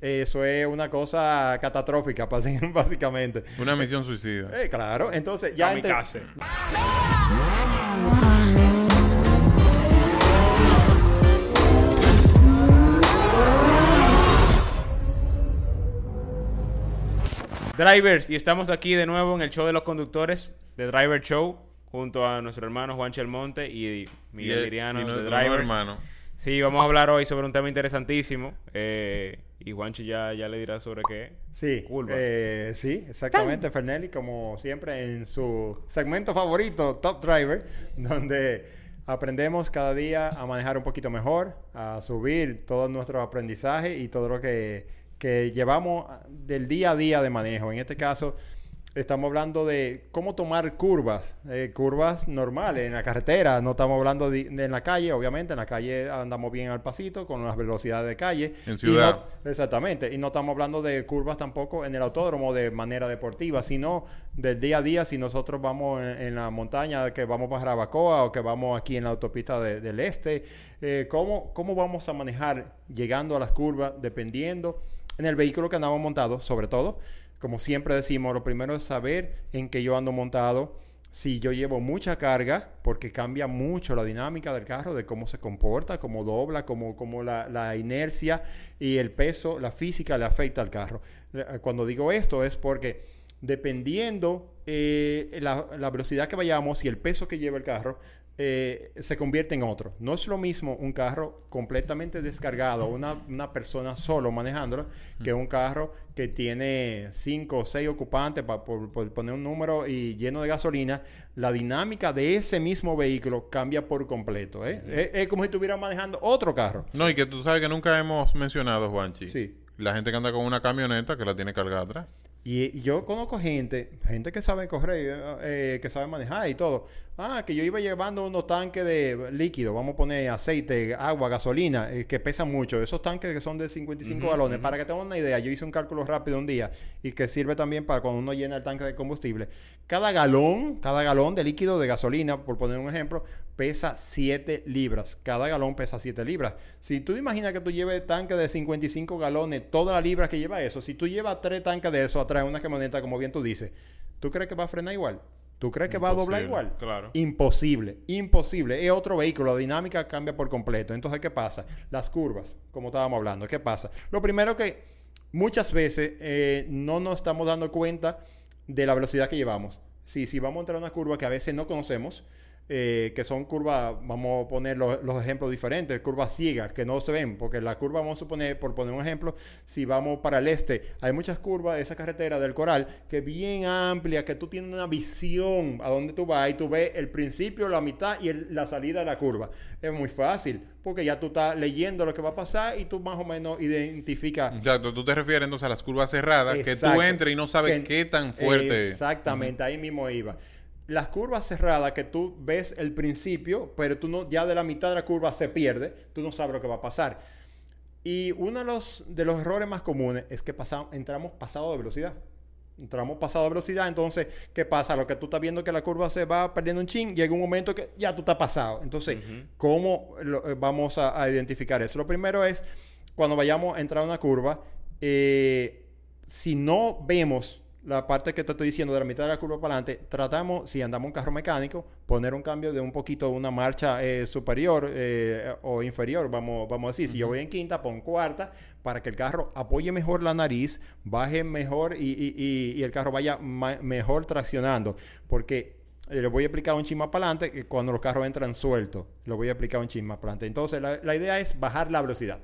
eso es una cosa catastrófica, básicamente. Una misión suicida. Eh, claro, entonces ya... Kamikaze. Drivers, y estamos aquí de nuevo en el show de los conductores de Driver Show, junto a nuestro hermano Juan Chelmonte y Miguel el- Liriano y de Driver. hermano. Sí, vamos a hablar hoy sobre un tema interesantísimo. eh, y Juanchi ya, ya le dirá sobre qué. Sí, Curva. eh, sí, exactamente, Fernelli, como siempre en su segmento favorito, Top Driver, donde aprendemos cada día a manejar un poquito mejor, a subir todo nuestro aprendizaje y todo lo que, que llevamos del día a día de manejo. En este caso, estamos hablando de cómo tomar curvas, eh, curvas normales en la carretera, no estamos hablando de, de en la calle, obviamente, en la calle andamos bien al pasito, con las velocidades de calle. En Y ciudad. no- Exactamente. Y no estamos hablando de curvas tampoco en el autódromo de manera deportiva, sino del día a día. Si nosotros vamos en, en la montaña, que vamos para Jarabacoa o que vamos aquí en la autopista de- del este, eh, ¿cómo, ¿cómo vamos a manejar llegando a las curvas dependiendo en el vehículo que andamos montado, sobre todo? Como siempre decimos, lo primero es saber en qué yo ando montado. Si yo llevo mucha carga, porque cambia mucho la dinámica del carro, de cómo se comporta, cómo dobla, cómo, cómo la, la inercia y el peso, la física le afecta al carro. Eh, Cuando digo esto es porque dependiendo eh, la, la velocidad que vayamos y el peso que lleva el carro, eh, se convierte en otro. No es lo mismo un carro completamente descargado, una, una persona solo manejándolo, que un carro que tiene cinco o seis ocupantes, pa- por, por poner un número, y lleno de gasolina. La dinámica de ese mismo vehículo cambia por completo. ¿eh? es, es como si estuviera manejando otro carro. No, y que tú sabes que nunca hemos mencionado, Juanchi. Sí. La gente que anda con una camioneta que la tiene cargada atrás. Y, y yo conozco gente, gente que sabe correr, eh, eh, que sabe manejar y todo. Ah, que yo iba llevando unos tanques de líquido, vamos a poner aceite, agua, gasolina, eh, que pesan mucho. Esos tanques que son de 55 galones. Para que tengan una idea, yo hice un cálculo rápido un día y que sirve también para cuando uno llena el tanque de combustible. Cada galón, cada galón de líquido de gasolina, por poner un ejemplo, pesa 7 libras. Cada galón pesa 7 libras. Si tú imaginas que tú lleves tanque de 55 galones, todas las libras que lleva eso, si tú llevas tres tanques de eso atrás en una camioneta, como bien tú dices, ¿tú crees que va a frenar igual? ¿Tú crees que va a doblar Imposible, igual? claro. Imposible, imposible. Es otro vehículo, la dinámica cambia por completo. Entonces, ¿qué pasa? Las curvas, como estábamos hablando, ¿qué pasa? Lo primero que muchas veces eh, no nos estamos dando cuenta de la velocidad que llevamos. Si, si vamos a entrar a una curva que a veces no conocemos, eh, que son curvas, vamos a poner los, los ejemplos diferentes, curvas ciegas que no se ven, porque la curva, vamos a suponer, por poner un ejemplo, si vamos para el este, hay muchas curvas de esa carretera del Coral que es bien amplia, que tú tienes una visión a dónde tú vas y tú ves el principio, la mitad y el- la salida de la curva. Es muy fácil, porque ya tú estás leyendo lo que va a pasar y tú más o menos identificas O sea, tú te refieres entonces a las curvas cerradas, que tú Exacto. entres y no sabes Que- qué tan fuerte. Exactamente, ahí mismo iba. Las curvas cerradas que tú ves el principio, pero tú no, ya de la mitad de la curva se pierde, tú no sabes lo que va a pasar. Y uno de los, de los errores más comunes es que pasamos, entramos pasado de velocidad. Entramos pasado de velocidad, entonces, ¿qué pasa? Lo que tú estás viendo que la curva se va perdiendo un chin, llega un momento que ya tú estás pasado. Entonces, ¿cómo lo- eh, vamos a, a identificar eso? Lo primero es, cuando vayamos a entrar a una curva, eh, si no vemos la parte que te estoy diciendo de la mitad de la curva para adelante, tratamos, si andamos un carro mecánico, poner un cambio de un poquito, una marcha eh, superior eh, o inferior, vamos, vamos a decir. Si yo voy en quinta, pon cuarta, para que el carro apoye mejor la nariz, baje mejor y, y- y- y el carro vaya mejor traccionando. Porque eh, le voy a explicar un chin más para adelante cuando los carros entran sueltos. Lo voy a explicar un chin más para adelante. Entonces, la, la idea es bajar la velocidad.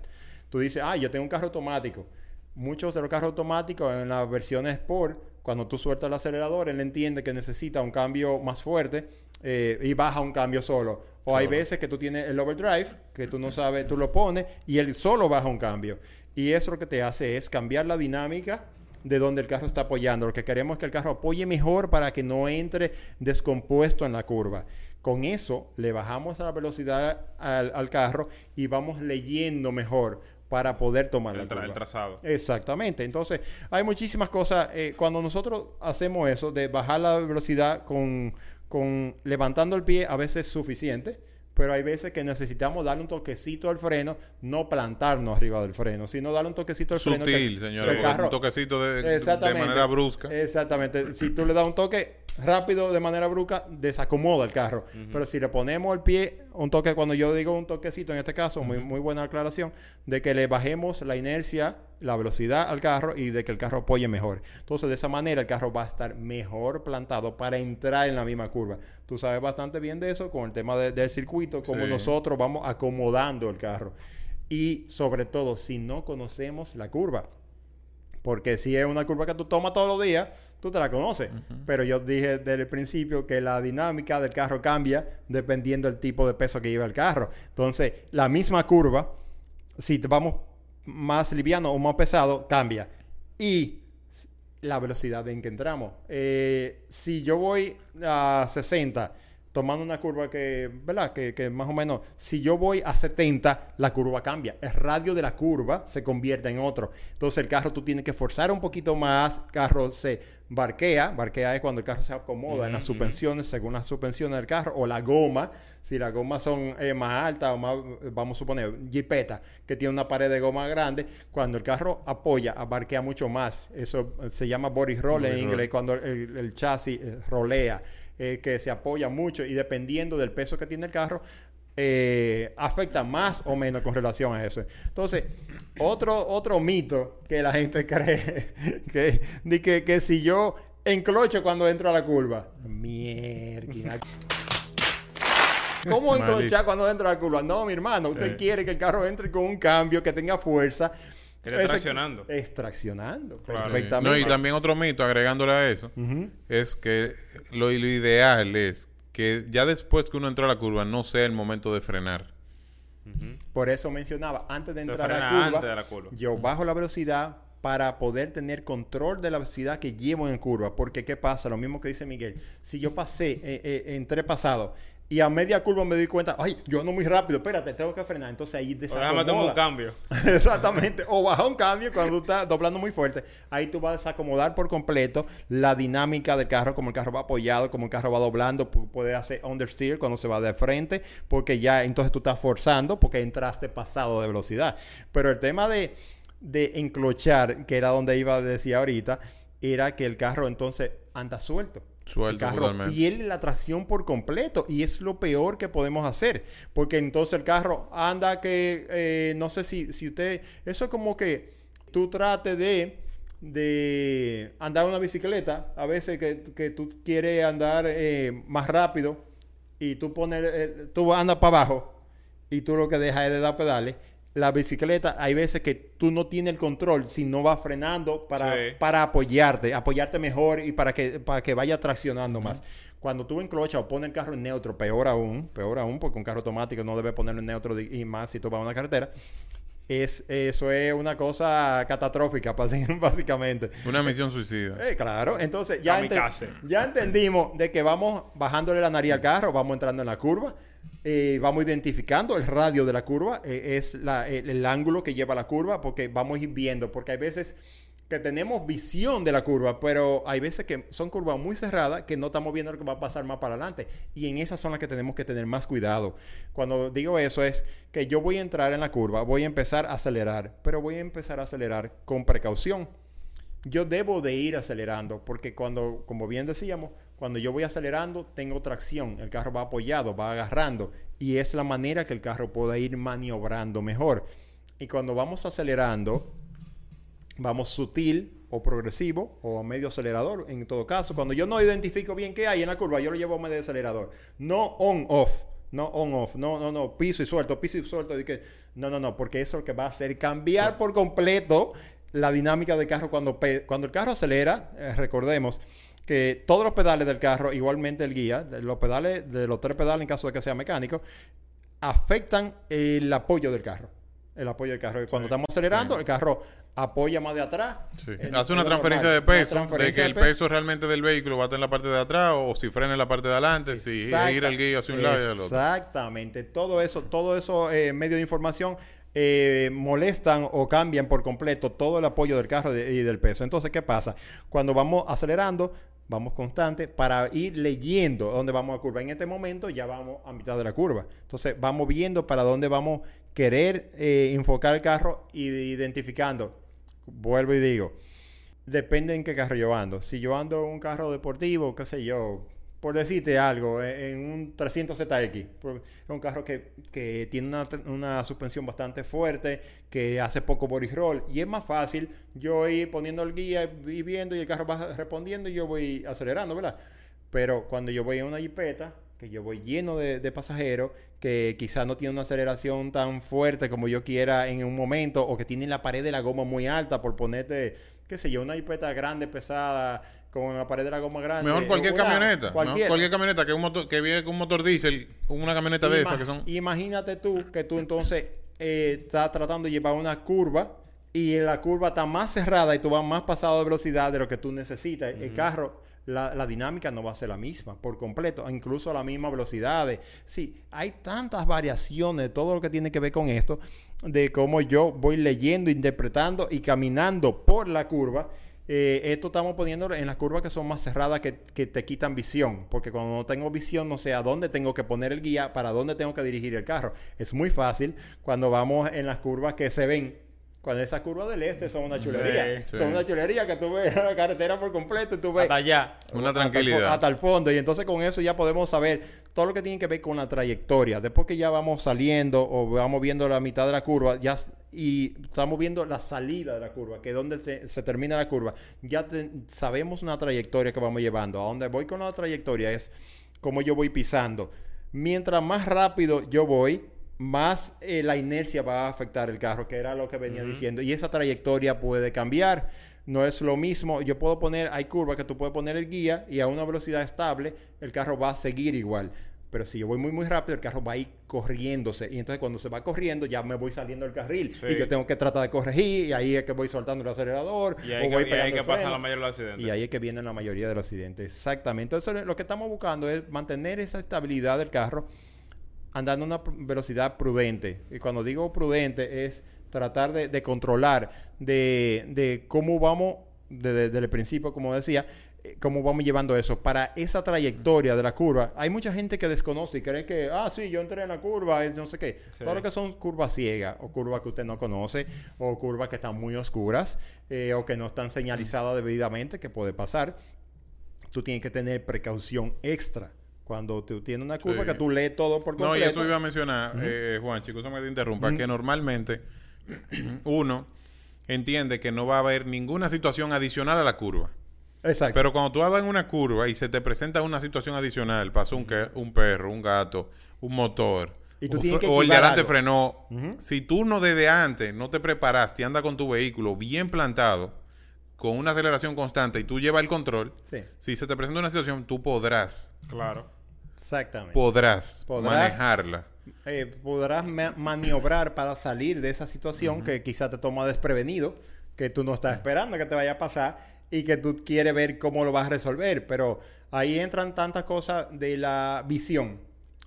Tú dices, ah, yo tengo un carro automático. Muchos de los carros automáticos en las versiones Sport, cuando tú sueltas el acelerador, él entiende que necesita un cambio más fuerte eh, y baja un cambio solo. O hay veces que tú tienes el overdrive, que tú no sabes, tú lo pones y él solo baja un cambio. Y eso lo que te hace es cambiar la dinámica de donde el carro está apoyando. Lo que queremos es que el carro apoye mejor para que no entre descompuesto en la curva. Con eso le bajamos la velocidad al, al carro y vamos leyendo mejor para poder tomar El, la trazado. Exactamente. Entonces, hay muchísimas cosas. eh, cuando nosotros hacemos eso, de bajar la velocidad con, con levantando el pie, a veces es suficiente. pero hay veces que necesitamos darle un toquecito al freno, no plantarnos arriba del freno, sino darle un toquecito al freno. Sutil, señor. carro- Un toquecito de, manera brusca. Exactamente. Si tú le das un toque rápido de manera brusca, desacomoda el carro. Pero si le ponemos el pie, un toque, cuando yo digo un toquecito en este caso, muy, muy buena aclaración, de que le bajemos la inercia, la velocidad al carro y de que el carro apoye mejor. Entonces, de esa manera el carro va a estar mejor plantado para entrar en la misma curva. Tú sabes bastante bien de eso con el tema de- del circuito, como Sí. nosotros vamos acomodando el carro. Y sobre todo, si no conocemos la curva. Porque si es una curva que tú tomas todos los días, tú te la conoces. Pero yo dije desde el principio que la dinámica del carro cambia dependiendo del tipo de peso que lleva el carro. Entonces, la misma curva, si vamos más liviano o más pesado, cambia. Y la velocidad en que entramos. Eh, si yo voy a 60, tomando una curva que, ¿verdad? Que, que más o menos, si yo voy a 70, la curva cambia. El radio de la curva se convierte en otro. Entonces el carro tú tienes que forzar un poquito más, el carro se barquea, barquea es cuando el carro se acomoda en las suspensiones, según las suspensiones del carro, o la goma, si las gomas son eh, más altas o más, eh, vamos a suponer, jipeta, que tiene una pared de goma grande, cuando el carro apoya, barquea mucho más. Eso eh, se llama body roll en inglés, cuando el, el chasis eh, rolea, eh, que se apoya mucho y dependiendo del peso que tiene el carro, eh, afecta más o menos con relación a eso. Entonces, otro, otro mito que la gente cree que, de que, que si yo enclocho cuando entro a la curva, mierda. ¿Cómo enclochar cuando entro a la curva? No, mi hermano, usted Sí. quiere que el carro entre con un cambio, que tenga fuerza. Que esté Ese- traccionando. Extraccionando. Claro. Perfectamente. No, y también otro mito, agregándole a eso, es que lo, lo ideal es que ya después que uno entró a la curva no sea el momento de frenar. Por eso mencionaba, antes de Se entrar a la frena curva, antes de la curva. yo bajo la velocidad para poder tener control de la velocidad que llevo en curva. Porque, ¿qué pasa? Lo mismo que dice Miguel. Si yo pasé, eh, eh, entré pasado y a media curva me di cuenta, ay, yo ando muy rápido, espérate, tengo que frenar. Entonces ahí O déjame tomar un desacomoda. cambio. Exactamente. O baja un cambio cuando tú estás doblando muy fuerte. Ahí tú vas a desacomodar por completo la dinámica del carro, como el carro va apoyado, como el carro va doblando. pu- Puede hacer understeer cuando se va de frente, porque ya entonces tú estás forzando porque entraste pasado de velocidad. Pero el tema de, de enclochar, que era donde iba a decir ahorita, era que el carro entonces anda suelto. Suelto el carro totalmente. pierde la tracción por completo y es lo peor que podemos hacer porque entonces el carro anda que eh, no sé si, si usted eso es como que tú trates de de andar una bicicleta a veces que, que tú quieres andar eh, más rápido y tú pones eh, tú andas para abajo y tú lo que dejas es de dar pedales la bicicleta hay veces que tú no tienes el control si no vas frenando para, Sí. para apoyarte, apoyarte mejor y para que, para que vaya traccionando más. Cuando tú enclochas o pones el carro en neutro, peor aún, peor aún, porque un carro automático no debe ponerlo en neutro y más si tú vas a una carretera, es, eso es una cosa catastrófica, básicamente. Una misión suicida. Eh, claro, entonces ya, ente- ya entendimos de que vamos bajándole la nariz al carro, vamos entrando en la curva, eh, vamos identificando el radio de la curva, eh, es la- el, el ángulo que lleva la curva, porque vamos a ir viendo, porque hay veces que tenemos visión de la curva, pero hay veces que son curvas muy cerradas que no estamos viendo lo que va a pasar más para adelante. Y en esas son las que tenemos que tener más cuidado. Cuando digo eso es que yo voy a entrar en la curva, voy a empezar a acelerar, pero voy a empezar a acelerar con precaución yo debo de ir acelerando, porque cuando, como bien decíamos, cuando yo voy acelerando, tengo tracción, el carro va apoyado, va agarrando, y es la manera que el carro pueda ir maniobrando mejor. Y cuando vamos acelerando, vamos sutil o progresivo o medio acelerador, en todo caso. Cuando yo no identifico bien qué hay en la curva, yo lo llevo a medio acelerador. No on-off. No on-off. No, no, no. Piso y suelto, piso y suelto. Y que, no, no, no. Porque eso es lo que va a hacer cambiar por completo la dinámica del carro cuando, cuando el carro acelera. eh, recordemos que todos los pedales del carro, igualmente el guía, los pedales, de los tres pedales en caso de que sea mecánico, afectan el apoyo del carro. El apoyo del carro. Cuando estamos acelerando, el carro apoya más de atrás. Sí. En- Hace una transferencia normal. de peso, de que el peso realmente del vehículo va a estar en la parte de atrás o si frena en la parte de adelante, si gira el guía hacia un lado y al otro. Exactamente. Todo eso, todo eso eh, medios de información eh, molestan o cambian por completo todo el apoyo del carro de- y del peso. Entonces, ¿qué pasa? Cuando vamos acelerando, vamos constante para ir leyendo dónde vamos a curva. En este momento ya vamos a mitad de la curva. Entonces vamos viendo para dónde vamos a querer eh, enfocar el carro y identificando. Vuelvo y digo, depende en qué carro yo ando. Si yo ando un carro deportivo, qué sé yo, por decirte algo, e, en un 300ZX, es un carro que, que tiene una, una, suspensión bastante fuerte, que hace poco body roll, y es más fácil yo ir poniendo el guía y viendo y el carro va respondiendo y yo voy acelerando, ¿verdad? Pero cuando yo voy en una jipeta, que yo voy lleno de, de pasajeros, que quizás no tiene una aceleración tan fuerte como yo quiera en un momento, o que tiene la pared de la goma muy alta por ponerte, qué sé yo, una jipeta grande, pesada, con la pared de la goma grande. Mejor cualquier camioneta. cualquiera. Cualquier camioneta que, un motor, que viene con un motor diésel, una camioneta de esas que son... Imagínate tú que tú entonces eh, estás tratando de llevar una curva y la curva está más cerrada y tú vas más pasado de velocidad de lo que tú necesitas. El carro, la, dinámica no va a ser la misma por completo, incluso a la misma velocidad. Sí, hay tantas variaciones de todo lo que tiene que ver con esto, de cómo yo voy leyendo, interpretando y caminando por la curva. Eh, esto estamos poniéndolo en las curvas que son más cerradas que, que te quitan visión, porque cuando no tengo visión no sé a dónde tengo que poner el guía, para dónde tengo que dirigir el carro. Es muy fácil cuando vamos en las curvas que se ven. Cuando esas curvas del este son una chulería. Sí, Son sí. una chulería que tú ves la carretera por completo y tú ves Hasta allá. Una hasta el tranquilidad. Hasta el fondo. Y entonces con eso ya podemos saber todo lo que tiene que ver con la trayectoria. Después que ya vamos saliendo o vamos viendo la mitad de la curva, ya y estamos viendo la salida de la curva, que es donde se, se termina la curva, ya te- sabemos una trayectoria que vamos llevando. A donde voy con la trayectoria es cómo yo voy pisando. Mientras más rápido yo voy, más eh, la inercia va a afectar el carro, que era lo que venía diciendo. Y esa trayectoria puede cambiar. No es lo mismo. Yo puedo poner, hay curvas que tú puedes poner el guía y a una velocidad estable el carro va a seguir igual. Pero si yo voy muy, muy rápido, el carro va a ir corriéndose. Y entonces cuando se va corriendo, ya me voy saliendo del carril. Sí. Y yo tengo que tratar de corregir. Y ahí es que voy soltando el acelerador. Y ahí o que, voy y ahí pegando que pasan la mayoría de los accidentes. Y ahí es que vienen la mayoría de los accidentes. Exactamente. Entonces, lo que estamos buscando es mantener esa estabilidad del carro andando a una velocidad prudente. Y cuando digo prudente es tratar de, de controlar de, de cómo vamos, de- de- desde el principio, como decía, eh, cómo vamos llevando eso. Para esa trayectoria de la curva, hay mucha gente que desconoce y cree que, ah, sí, yo entré en la curva, y no sé qué. Sí. Todo lo que son curvas ciegas o curvas que usted no conoce o curvas que están muy oscuras eh, o que no están señalizadas debidamente, que puede pasar tú tienes que tener precaución extra. Cuando tú tienes una curva Sí. que tú lees todo por completo. No, y eso iba a mencionar, eh, Juan, chicos, me te interrumpa, que normalmente uno entiende que no va a haber ninguna situación adicional a la curva. Exacto. Pero cuando tú vas en una curva y se te presenta una situación adicional, pasó un, que- un perro, un gato, un motor, Y tú que o el de adelante algo. frenó, si tú no desde antes no te preparaste, andas con tu vehículo bien plantado, con una aceleración constante y tú llevas el control, Sí. si se te presenta una situación, tú podrás, Claro. Exactamente. podrás, Podrás. manejarla. Eh, podrás ma- maniobrar para salir de esa situación que quizá te toma desprevenido, que tú no estás esperando que te vaya a pasar y que tú quieres ver cómo lo vas a resolver. Pero ahí entran tantas cosas de la visión.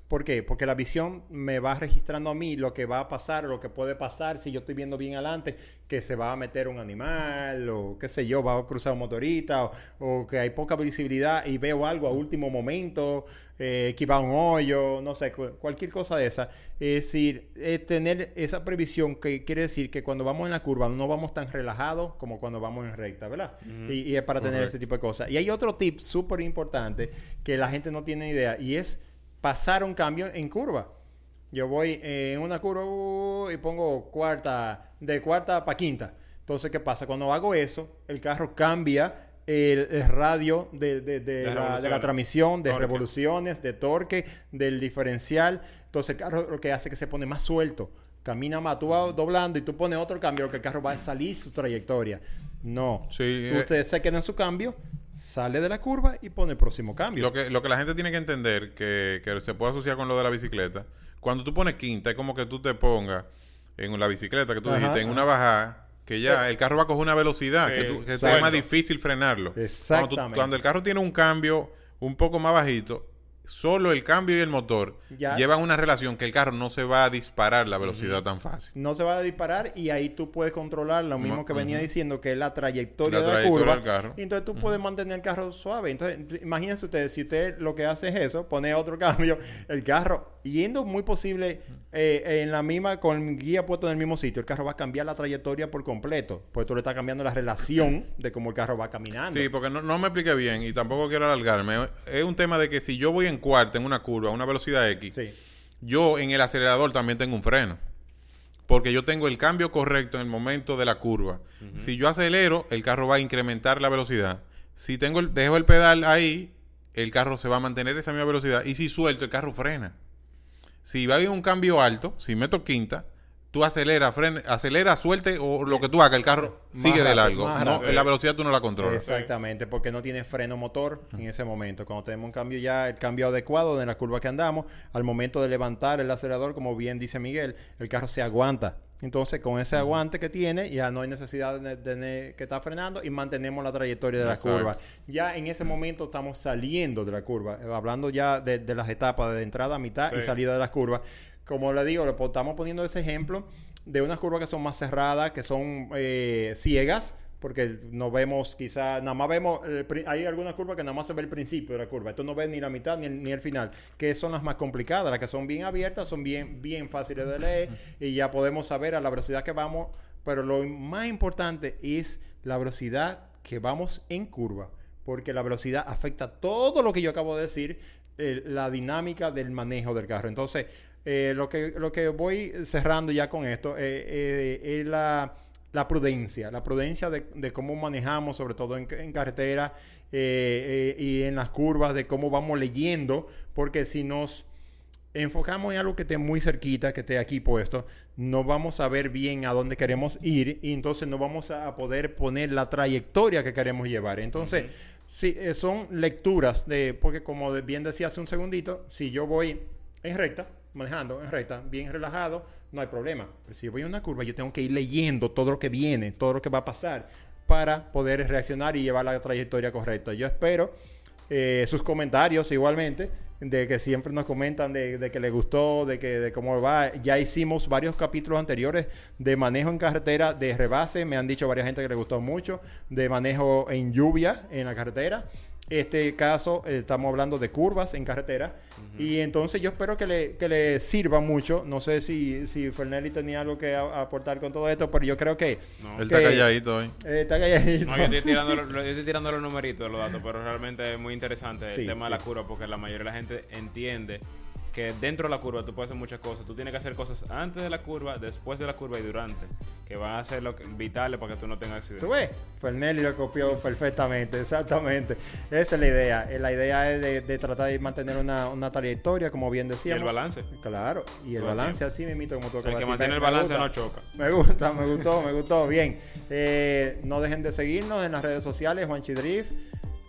¿Por qué? Porque la visión me va registrando a mí lo que va a pasar, lo que puede pasar si yo estoy viendo bien adelante, que se va a meter un animal o qué sé yo, va a cruzar un motorista o, o que hay poca visibilidad y veo algo a último momento, eh, que va a un hoyo, no sé, cu- cualquier cosa de esa. Es decir, es tener esa previsión que quiere decir que cuando vamos en la curva no vamos tan relajados como cuando vamos en recta, ¿verdad? y, y es para tener ese tipo de cosas. Y hay otro tip súper importante que la gente no tiene idea y es pasar un cambio en curva. Yo voy en una curva uh, y pongo cuarta, de cuarta para quinta. Entonces, ¿qué pasa? Cuando hago eso, el carro cambia el, el radio de, de- de De la, de la revoluciones. transmisión, de Torque. revoluciones, de torque, del diferencial. Entonces, el carro lo que hace es que se pone más suelto. Camina más, tú vas doblando y tú pones otro cambio, lo que el carro va a salir su trayectoria. No. Sí, Tú- eh, se queda en su cambio, sale de la curva y pone el próximo cambio. Lo que, lo que la gente tiene que entender, que, que se puede asociar con lo de la bicicleta, cuando tú pones quinta, es como que tú te pongas en la bicicleta que tú Ajá. dijiste, en una bajada, que ya el carro va a coger una velocidad, Sí, que, tú- que es más difícil frenarlo. Cuando, tú- Exactamente. cuando el carro tiene un cambio un poco más bajito, solo el cambio y el motor Ya. llevan una relación que el carro no se va a disparar la velocidad tan fácil. no se va a disparar y ahí tú puedes controlar lo mismo que venía diciendo, que es la trayectoria La de la curva. del carro. Y entonces tú puedes mantener el carro suave. Entonces, imagínense ustedes, si usted lo que hace es eso, pone otro cambio, el carro yendo muy posible eh, en la misma, con el guía puesto en el mismo sitio, el carro va a cambiar la trayectoria por completo. Pues tú le estás cambiando la relación de cómo el carro va caminando. Sí, porque no, no me expliqué bien y tampoco quiero alargarme. Es un tema de que si yo voy en cuarta en una curva a una velocidad X, Sí. yo en el acelerador también tengo un freno. Porque yo tengo el cambio correcto en el momento de la curva. Si yo acelero, el carro va a incrementar la velocidad. Si tengo el, dejo el pedal ahí, el carro se va a mantener esa misma velocidad. Y si suelto, el carro frena. Si va a un cambio alto, si meto quinta, tú acelera, frena, acelera, suelte o lo que tú hagas, el carro Más sigue de rápido, largo. más No, la velocidad tú no la controlas. Exactamente, porque no tiene freno motor en ese momento. Cuando tenemos un cambio ya, el cambio adecuado en la curva que andamos, al momento de levantar el acelerador, como bien dice Miguel, el carro se aguanta. Entonces, con ese aguante que tiene, ya no hay necesidad de, de- de- que está frenando y mantenemos la trayectoria de la Exacto. curva. Ya en ese momento estamos saliendo de la curva, eh, hablando ya de, de las etapas de entrada, mitad y salida de las curvas. Como le digo, le estamos poniendo ese ejemplo de unas curvas que son más cerradas, que son eh, ciegas, porque no vemos quizá, nada más vemos, hay algunas curvas que nada más se ve el principio de la curva, esto no ves ni la mitad ni el, ni el final, que son las más complicadas, las que son bien abiertas, son bien, bien fáciles de leer y ya podemos saber a la velocidad que vamos, pero lo más importante es la velocidad que vamos en curva, porque la velocidad afecta todo lo que yo acabo de decir, la dinámica del manejo del carro. Entonces, eh, lo, que, lo que voy cerrando ya con esto eh, eh, es la, la prudencia, la prudencia de, de cómo manejamos, sobre todo en, en carretera eh, eh, y en las curvas, de cómo vamos leyendo, porque si nos enfocamos en algo que esté muy cerquita, que esté aquí puesto, no vamos a ver bien a dónde queremos ir y entonces no vamos a poder poner la trayectoria que queremos llevar. Entonces, sí, eh, son lecturas de, porque como bien decía hace un segundito, si yo voy en recta, manejando en recta, bien relajado, no hay problema. Si voy en una curva, yo tengo que ir leyendo todo lo que viene, todo lo que va a pasar para poder reaccionar y llevar la trayectoria correcta. Yo espero eh, sus comentarios igualmente, de que siempre nos comentan de, que les gustó, de que de cómo va. Ya hicimos varios capítulos anteriores de manejo en carretera, de rebase, me han dicho varias gente que le gustó mucho, de manejo en lluvia en la carretera. Este caso eh, estamos hablando de curvas en carretera y entonces yo espero que le, que le sirva mucho. No sé si, si Fernelli tenía algo que a- aportar con todo esto, pero yo creo que... No. Él está calladito hoy. eh, está calladito. No, yo estoy tirando, los- yo estoy tirando los numeritos de los datos, pero realmente es muy interesante Sí, el tema sí. de la curva porque la mayoría de la gente entiende que dentro de la curva tú puedes hacer muchas cosas. Tú tienes que hacer cosas antes de la curva, después de la curva y durante, que van a ser lo que- vitales para que tú no tengas accidentes. ¿Tú ves? Fernelli lo copió perfectamente, exactamente. Esa es la idea. Eh, La idea es de, de tratar de mantener una, una trayectoria, como bien Y decíamos. el balance. Claro, y el Todo balance así mismito como tú El que mantiene Me- el me balance gusta. no choca. Me gusta, me gustó, me gustó. Bien. Eh, no dejen de seguirnos en las redes sociales, Juanchi Drift.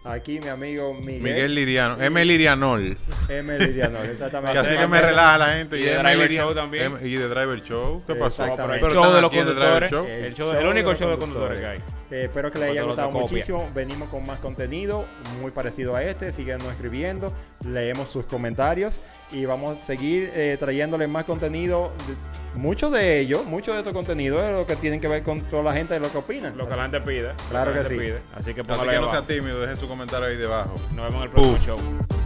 Aquí mi amigo Miguel. Miguel Liriano. M. Lirianol. M. Liriano, Que exactamente. así que me relaja la gente. Y de M. Driver Liriano- Show también. M- Y de Driver Show. ¿Qué pasó? Exactamente. el Pero show de los conductores. Show. El show- el único show de conductores que hay. Eh, espero que les haya gustado muchísimo. Venimos con más contenido muy parecido a este. Síguenos escribiendo, leemos sus comentarios y vamos a seguir eh, trayéndoles más contenido. Mucho de ello, mucho de estos contenidos es lo que tienen que ver con toda la gente de lo que opinan. Lo que la gente pide. Claro la que gente sí. pide. Así que Así que no sea tímido, deje su comentario ahí debajo. Nos vemos en el próximo show.